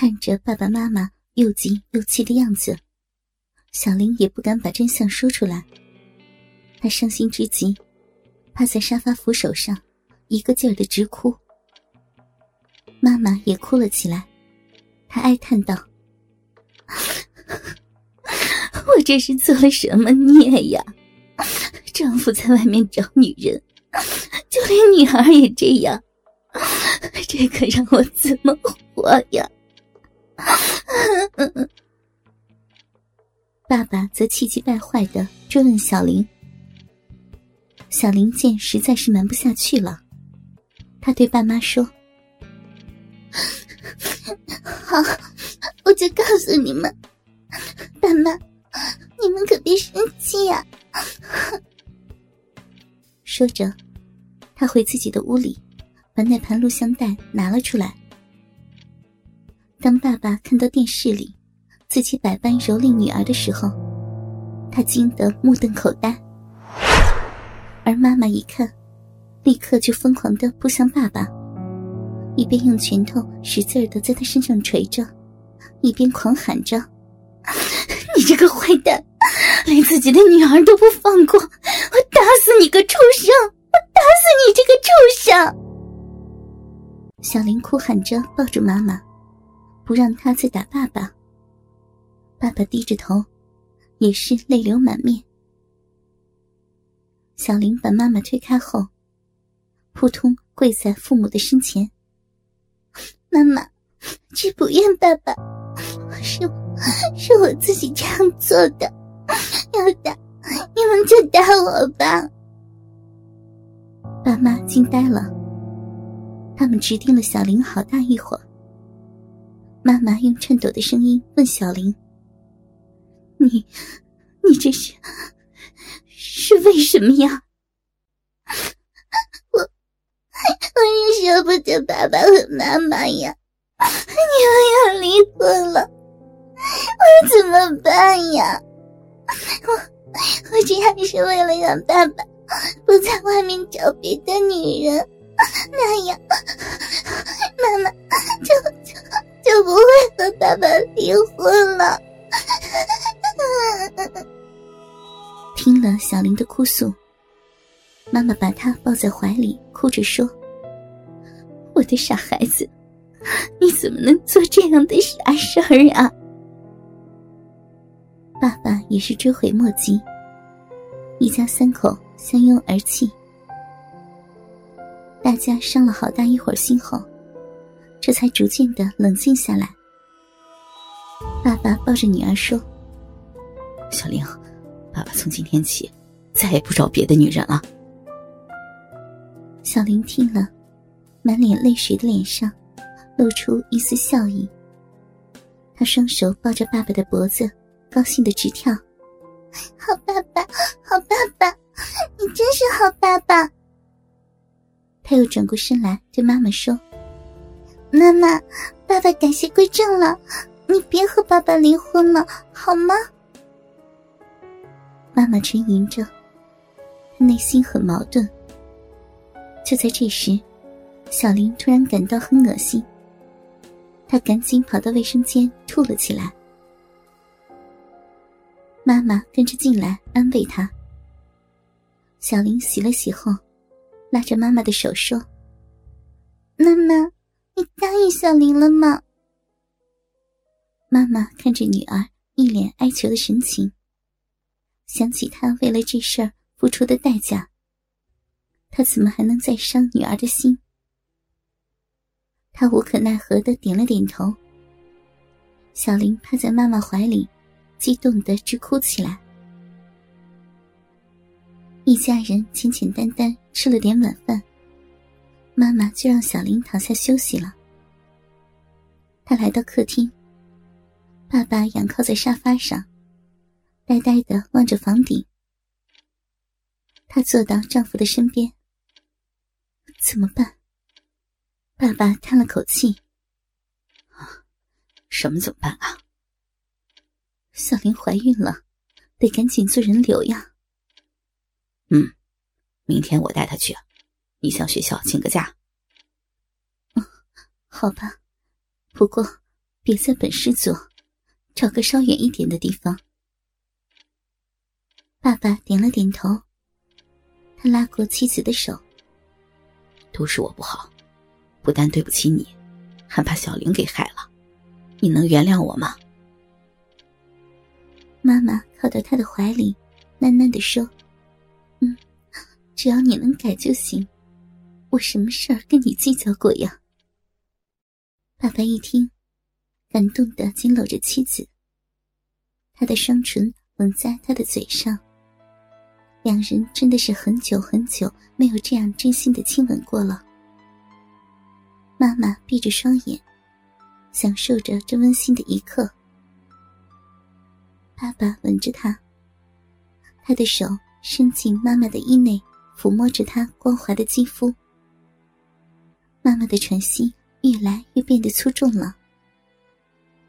看着爸爸妈妈又急又气的样子，小玲也不敢把真相说出来。她伤心之极，趴在沙发扶手上，一个劲儿的直哭。妈妈也哭了起来，她哀叹道：“ 我这是做了什么孽呀？丈夫在外面找女人，就连女儿也这样，这可让我怎么活呀？” 爸爸则气急败坏的追问小林。小林见实在是瞒不下去了，他对爸妈说：“ 好，我就告诉你们，爸妈，你们可别生气呀。”说着，他回自己的屋里，把那盘录像带拿了出来。当爸爸看到电视里自己百般蹂躏女儿的时候，他惊得目瞪口呆。而妈妈一看，立刻就疯狂的扑向爸爸，一边用拳头使劲的在他身上捶着，一边狂喊着：“ 你这个坏蛋，连自己的女儿都不放过！我打死你个畜生！我打死你这个畜生！”小林哭喊着抱住妈妈。不让他再打爸爸。爸爸低着头，也是泪流满面。小林把妈妈推开后，扑通跪在父母的身前。妈妈，这不怨爸爸，是是我自己这样做的。要打你们就打我吧。爸妈惊呆了，他们直盯了小林好大一会儿。妈妈用颤抖的声音问小玲：“你，你这是，是为什么呀？”我，我也舍不得爸爸和妈妈呀！你们要离婚了，我怎么办呀？我，我这还是为了让爸爸不在外面找别的女人，那样，妈妈离婚了。听了小林的哭诉，妈妈把她抱在怀里，哭着说：“我的傻孩子，你怎么能做这样的傻事儿啊？”爸爸也是追悔莫及，一家三口相拥而泣。大家伤了好大一会儿心后。这才逐渐的冷静下来。爸爸抱着女儿说：“小玲，爸爸从今天起再也不找别的女人了。”小玲听了，满脸泪水的脸上露出一丝笑意。她双手抱着爸爸的脖子，高兴的直跳：“好爸爸，好爸爸，你真是好爸爸！”他又转过身来对妈妈说。妈妈，爸爸改邪归正了，你别和爸爸离婚了，好吗？妈妈沉吟着，内心很矛盾。就在这时，小林突然感到很恶心，他赶紧跑到卫生间吐了起来。妈妈跟着进来安慰他。小林洗了洗后，拉着妈妈的手说：“妈妈。”你答应小林了吗？妈妈看着女儿一脸哀求的神情，想起她为了这事儿付出的代价，她怎么还能再伤女儿的心？她无可奈何的点了点头。小林趴在妈妈怀里，激动的直哭起来。一家人简简单单吃了点晚饭。妈妈就让小林躺下休息了。他来到客厅，爸爸仰靠在沙发上，呆呆的望着房顶。她坐到丈夫的身边。怎么办？爸爸叹了口气：“什么怎么办啊？小林怀孕了，得赶紧做人流呀。”嗯，明天我带她去。你向学校请个假。嗯，好吧，不过别在本市做，找个稍远一点的地方。爸爸点了点头，他拉过妻子的手。都是我不好，不但对不起你，还把小玲给害了。你能原谅我吗？妈妈靠到他的怀里，喃喃的说：“嗯，只要你能改就行。我什么事儿跟你计较过呀？”爸爸一听，感动的紧搂着妻子，他的双唇吻在她的嘴上。两人真的是很久很久没有这样真心的亲吻过了。妈妈闭着双眼，享受着这温馨的一刻。爸爸吻着她，他的手伸进妈妈的衣内，抚摸着她光滑的肌肤。妈妈的喘息越来越变得粗重了。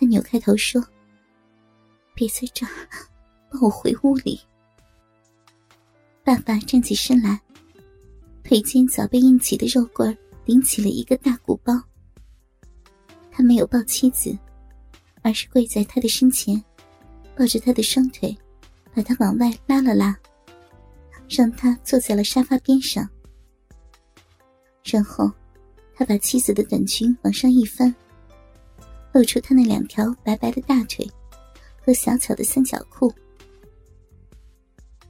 他扭开头说：“别在这儿，抱我回屋里。”爸爸站起身来，腿间早被硬起的肉棍顶起了一个大鼓包。他没有抱妻子，而是跪在他的身前，抱着他的双腿，把他往外拉了拉，让他坐在了沙发边上。然后，他把妻子的短裙往上一翻，露出他那两条白白的大腿和小巧的三角裤。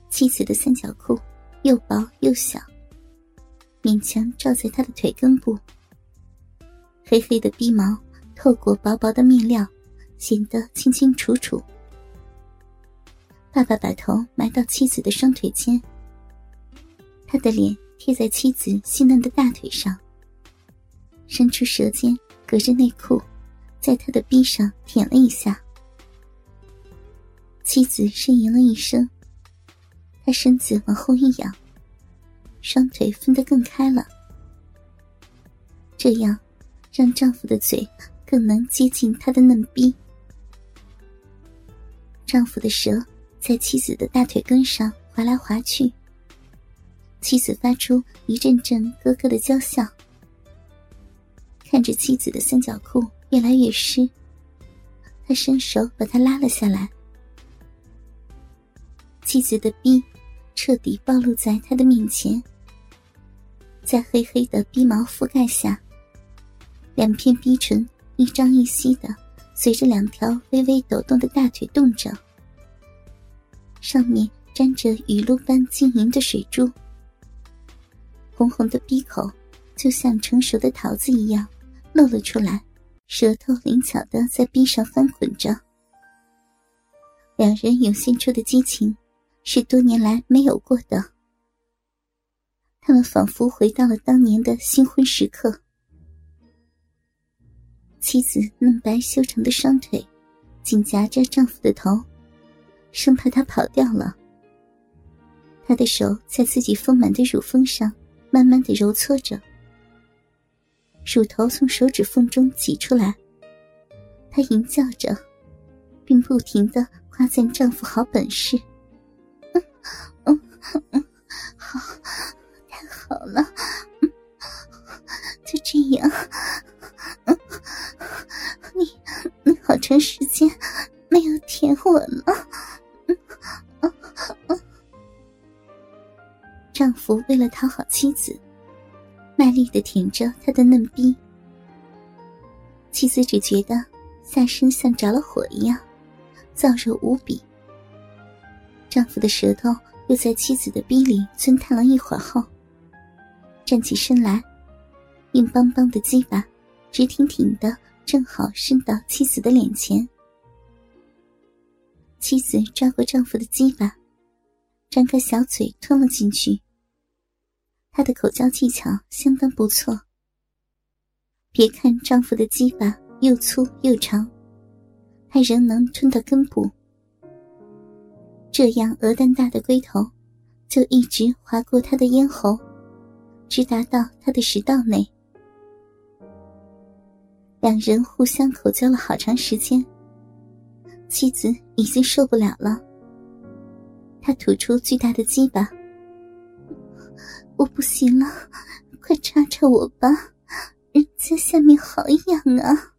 妻子的三角裤又薄又小，勉强罩在他的腿根部。黑黑的逼毛透过薄薄的面料，显得清清楚楚。爸爸把头埋到妻子的双腿间，他的脸贴在妻子细嫩的大腿上，伸出舌尖隔着内裤，在他的臂上舔了一下。妻子呻吟了一声。他身子往后一仰，双腿分得更开了，这样让丈夫的嘴更能接近他的嫩逼。丈夫的舌在妻子的大腿根上划来划去，妻子发出一阵阵咯咯的娇笑。看着妻子的三角裤越来越湿，他伸手把它拉了下来。妻子的逼彻底暴露在他的面前，在黑黑的逼毛覆盖下，两片逼唇一张一吸的随着两条微微抖动的大腿动着，上面沾着雨露般晶莹的水珠，红红的逼口就像成熟的桃子一样露了出来，舌头灵巧的在逼上翻滚着，两人涌现出的激情。是多年来没有过的。他们仿佛回到了当年的新婚时刻。妻子嫩白修长的双腿紧夹着丈夫的头，生怕他跑掉了。他的手在自己丰满的乳峰上慢慢的揉搓着，乳头从手指缝中挤出来。她吟叫着，并不停的夸赞丈夫好本事。嗯嗯，好，太好了，嗯就这样，嗯，你你好长时间没有舔我了，嗯嗯嗯。丈夫为了讨好妻子，卖力的舔着他的嫩逼，妻子只觉得下身像着了火一样，燥热无比。丈夫的舌头又在妻子的逼里钻探了一会儿后，站起身来，硬邦邦的鸡巴直挺挺的，正好伸到妻子的脸前。妻子抓过丈夫的鸡巴，张开小嘴吞了进去。她的口交技巧相当不错。别看丈夫的鸡巴又粗又长，还仍能吞到根部。这样鹅蛋大的龟头，就一直划过他的咽喉，直达到他的食道内。两人互相口交了好长时间，妻子已经受不了了。他吐出巨大的鸡巴，我不行了，快插插我吧，人家下面好痒啊！